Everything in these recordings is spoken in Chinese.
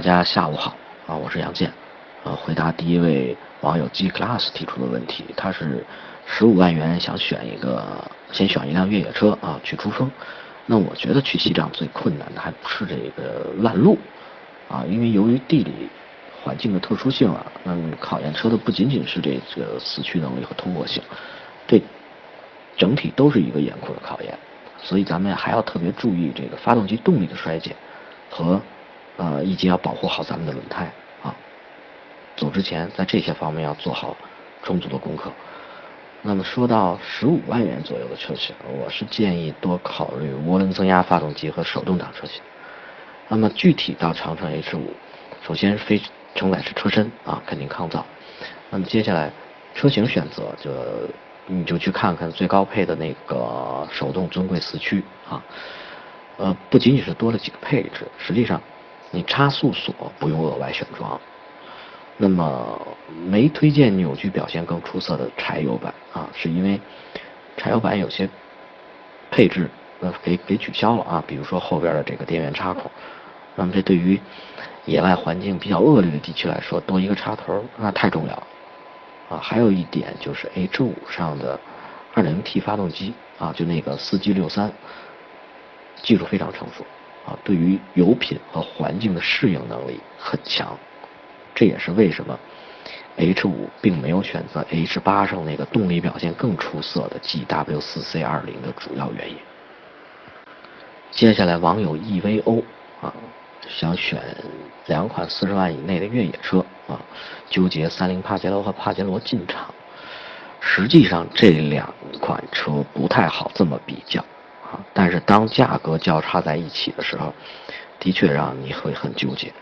大家下午好啊，我是杨健，呃，回答第一位网友 G Class 提出的问题，他是十五万元想选一个，先选一辆越野车啊去珠峰。那我觉得去西藏最困难的还不是这个烂路啊，因为由于地理环境的特殊性啊，那考验车的不仅仅是这个四驱能力和通过性，对整体都是一个严酷的考验。所以咱们还要特别注意这个发动机动力的衰减和。呃，以及要保护好咱们的轮胎啊。走之前，在这些方面要做好充足的功课。那么说到十五万元左右的车型，我是建议多考虑涡轮增压发动机和手动挡车型。那么具体到长城 H 五，首先非承载式车身啊，肯定抗造。那么接下来车型选择，就你就去看看最高配的那个手动尊贵四驱啊。呃，不仅仅是多了几个配置，实际上。你差速锁不用额外选装，那么没推荐扭矩表现更出色的柴油版啊，是因为柴油版有些配置呃给给取消了啊，比如说后边的这个电源插口，那么这对于野外环境比较恶劣的地区来说，多一个插头那太重要了啊。还有一点就是 H 五上的 2.0T 发动机啊，就那个 4G63，技术非常成熟。啊，对于油品和环境的适应能力很强，这也是为什么 H 五并没有选择 H 八上那个动力表现更出色的 GW 四 C 二零的主要原因。接下来，网友 EVO 啊，想选两款四十万以内的越野车啊，纠结三菱帕杰罗和帕杰罗进场。实际上，这两款车不太好这么比较。但是当价格交叉在一起的时候，的确让你会很纠结。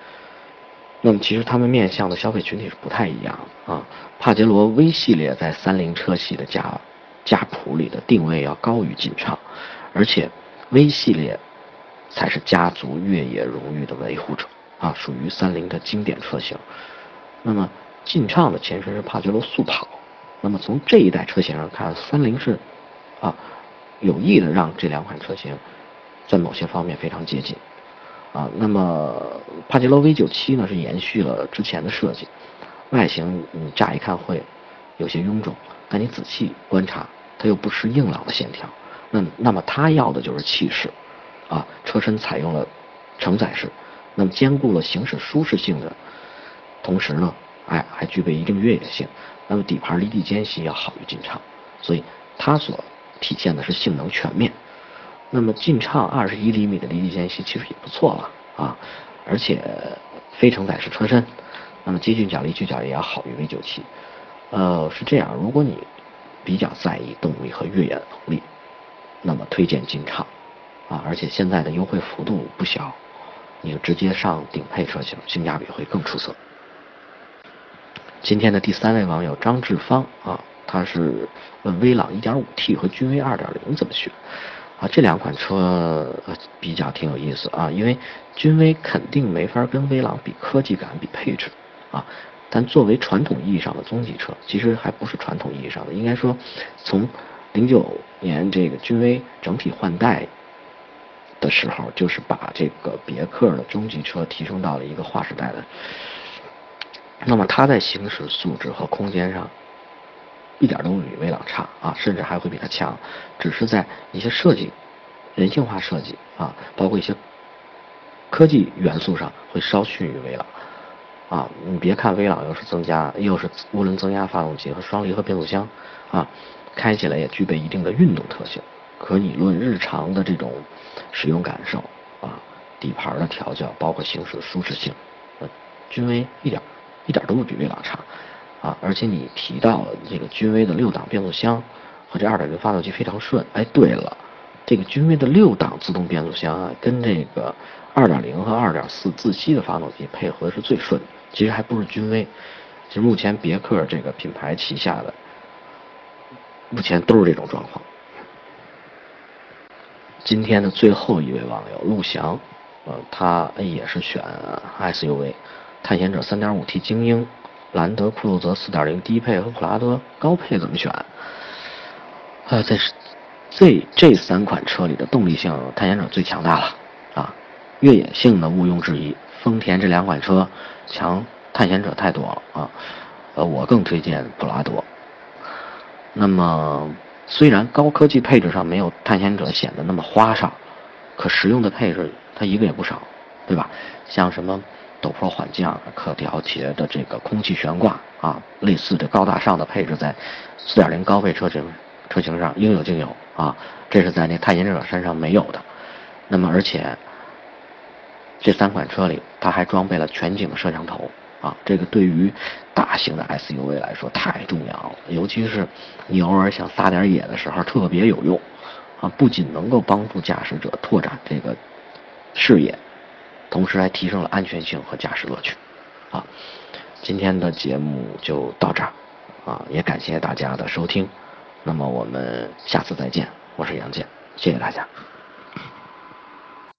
那么其实他们面向的消费群体是不太一样啊。帕杰罗 V 系列在三菱车系的家家谱里的定位要高于劲畅，而且 V 系列才是家族越野荣誉的维护者啊，属于三菱的经典车型。那么劲畅的前身是帕杰罗速跑，那么从这一代车型上看，三菱是啊。有意的让这两款车型在某些方面非常接近啊。那么帕杰罗 V97 呢是延续了之前的设计，外形你乍一看会有些臃肿，但你仔细观察，它又不失硬朗的线条。那那么它要的就是气势啊。车身采用了承载式，那么兼顾了行驶舒适性的同时呢，哎还具备一定越野性。那么底盘离地间隙要好于进场，所以它所。体现的是性能全面，那么劲畅二十一厘米的离地间隙其实也不错了啊，而且非承载式车身，那么接近角离去角也要好于 V97，呃是这样，如果你比较在意动力和越野能力，那么推荐劲畅啊，而且现在的优惠幅度不小，你就直接上顶配车型，性价比会更出色。今天的第三位网友张志芳啊。他是问威朗 1.5T 和君威2.0怎么选啊？这两款车比较挺有意思啊，因为君威肯定没法跟威朗比科技感、比配置啊。但作为传统意义上的中级车，其实还不是传统意义上的，应该说从09年这个君威整体换代的时候，就是把这个别克的中级车提升到了一个划时代的。那么它在行驶素质和空间上。一点都不比威朗差啊，甚至还会比它强，只是在一些设计、人性化设计啊，包括一些科技元素上会稍逊于威朗啊。你别看威朗又是增加，又是涡轮增压发动机和双离合变速箱啊，开起来也具备一定的运动特性。可你论日常的这种使用感受啊，底盘的调教，包括行驶的舒适性，呃，君威一点一点都不比威朗差。啊，而且你提到了这个君威的六档变速箱和这二点零发动机非常顺。哎，对了，这个君威的六档自动变速箱啊，跟这个二点零和二点四自吸的发动机配合是最顺。其实还不是君威，其实目前别克这个品牌旗下的目前都是这种状况。今天的最后一位网友陆翔，呃，他也是选 SUV，探险者三点五 T 精英。兰德酷路泽4.0低配和普拉多高配怎么选？啊，这是这这三款车里的动力性，探险者最强大了啊！越野性呢毋庸置疑，丰田这两款车强探险者太多了啊。呃，我更推荐普拉多。那么，虽然高科技配置上没有探险者显得那么花哨，可实用的配置它一个也不少，对吧？像什么陡坡缓降、可调节的这个空气悬挂啊，类似的高大上的配置，在4.0高配车型车型上应有尽有啊，这是在那探险者身上没有的。那么，而且这三款车里，它还装备了全景摄像头。啊，这个对于大型的 SUV 来说太重要了，尤其是你偶尔想撒点野的时候特别有用。啊，不仅能够帮助驾驶者拓展这个视野，同时还提升了安全性和驾驶乐趣。啊，今天的节目就到这儿，啊，也感谢大家的收听。那么我们下次再见，我是杨健，谢谢大家。